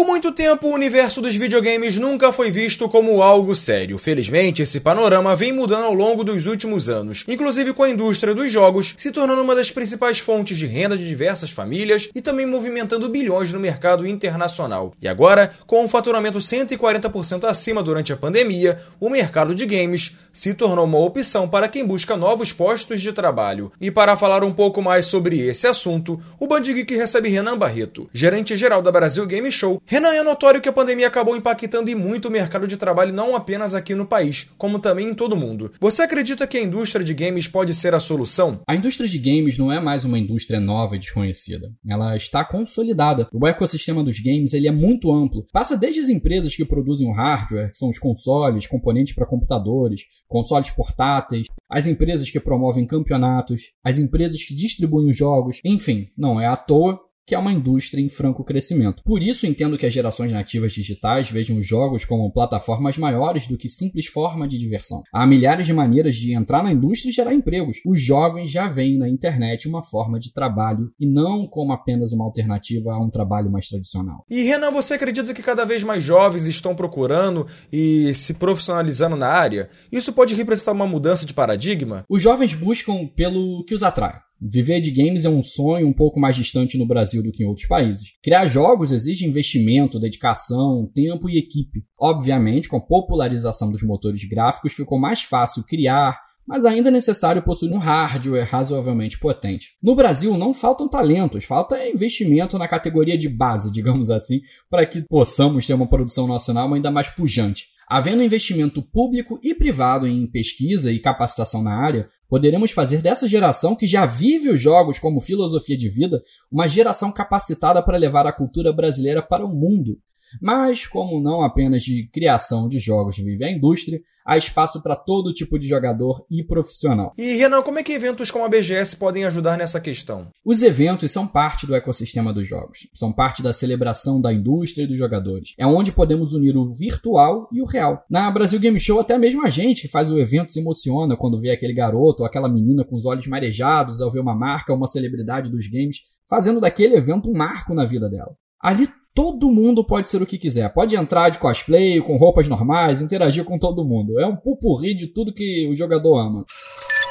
Por muito tempo, o universo dos videogames nunca foi visto como algo sério. Felizmente, esse panorama vem mudando ao longo dos últimos anos, inclusive com a indústria dos jogos se tornando uma das principais fontes de renda de diversas famílias e também movimentando bilhões no mercado internacional. E agora, com um faturamento 140% acima durante a pandemia, o mercado de games se tornou uma opção para quem busca novos postos de trabalho. E para falar um pouco mais sobre esse assunto, o Band Geek recebe Renan Barreto, gerente geral da Brasil Game Show Renan, é notório que a pandemia acabou impactando e muito o mercado de trabalho não apenas aqui no país, como também em todo o mundo. Você acredita que a indústria de games pode ser a solução? A indústria de games não é mais uma indústria nova e desconhecida. Ela está consolidada. O ecossistema dos games ele é muito amplo. Passa desde as empresas que produzem o hardware, que são os consoles, componentes para computadores, consoles portáteis, as empresas que promovem campeonatos, as empresas que distribuem os jogos, enfim, não é à toa que é uma indústria em franco crescimento. Por isso entendo que as gerações nativas digitais vejam os jogos como plataformas maiores do que simples forma de diversão. Há milhares de maneiras de entrar na indústria e gerar empregos. Os jovens já veem na internet uma forma de trabalho e não como apenas uma alternativa a um trabalho mais tradicional. E Renan, você acredita que cada vez mais jovens estão procurando e se profissionalizando na área? Isso pode representar uma mudança de paradigma? Os jovens buscam pelo que os atrai. Viver de games é um sonho um pouco mais distante no Brasil do que em outros países. Criar jogos exige investimento, dedicação, tempo e equipe. Obviamente, com a popularização dos motores gráficos, ficou mais fácil criar, mas ainda é necessário possuir um hardware razoavelmente potente. No Brasil não faltam talentos, falta investimento na categoria de base, digamos assim, para que possamos ter uma produção nacional ainda mais pujante. Havendo investimento público e privado em pesquisa e capacitação na área, poderemos fazer dessa geração que já vive os jogos como filosofia de vida uma geração capacitada para levar a cultura brasileira para o mundo. Mas, como não apenas de criação de jogos vive a indústria, há espaço para todo tipo de jogador e profissional. E Renan, como é que eventos como a BGS podem ajudar nessa questão? Os eventos são parte do ecossistema dos jogos, são parte da celebração da indústria e dos jogadores. É onde podemos unir o virtual e o real. Na Brasil Game Show, até mesmo a gente que faz o evento se emociona quando vê aquele garoto ou aquela menina com os olhos marejados ao ver uma marca, uma celebridade dos games, fazendo daquele evento um marco na vida dela. Ali todo mundo pode ser o que quiser. Pode entrar de cosplay, com roupas normais, interagir com todo mundo. É um pupurri de tudo que o jogador ama.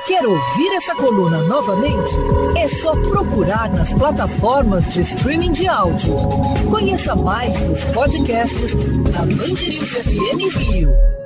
Quer ouvir essa coluna novamente? É só procurar nas plataformas de streaming de áudio. Conheça mais dos podcasts da Band FM Rio.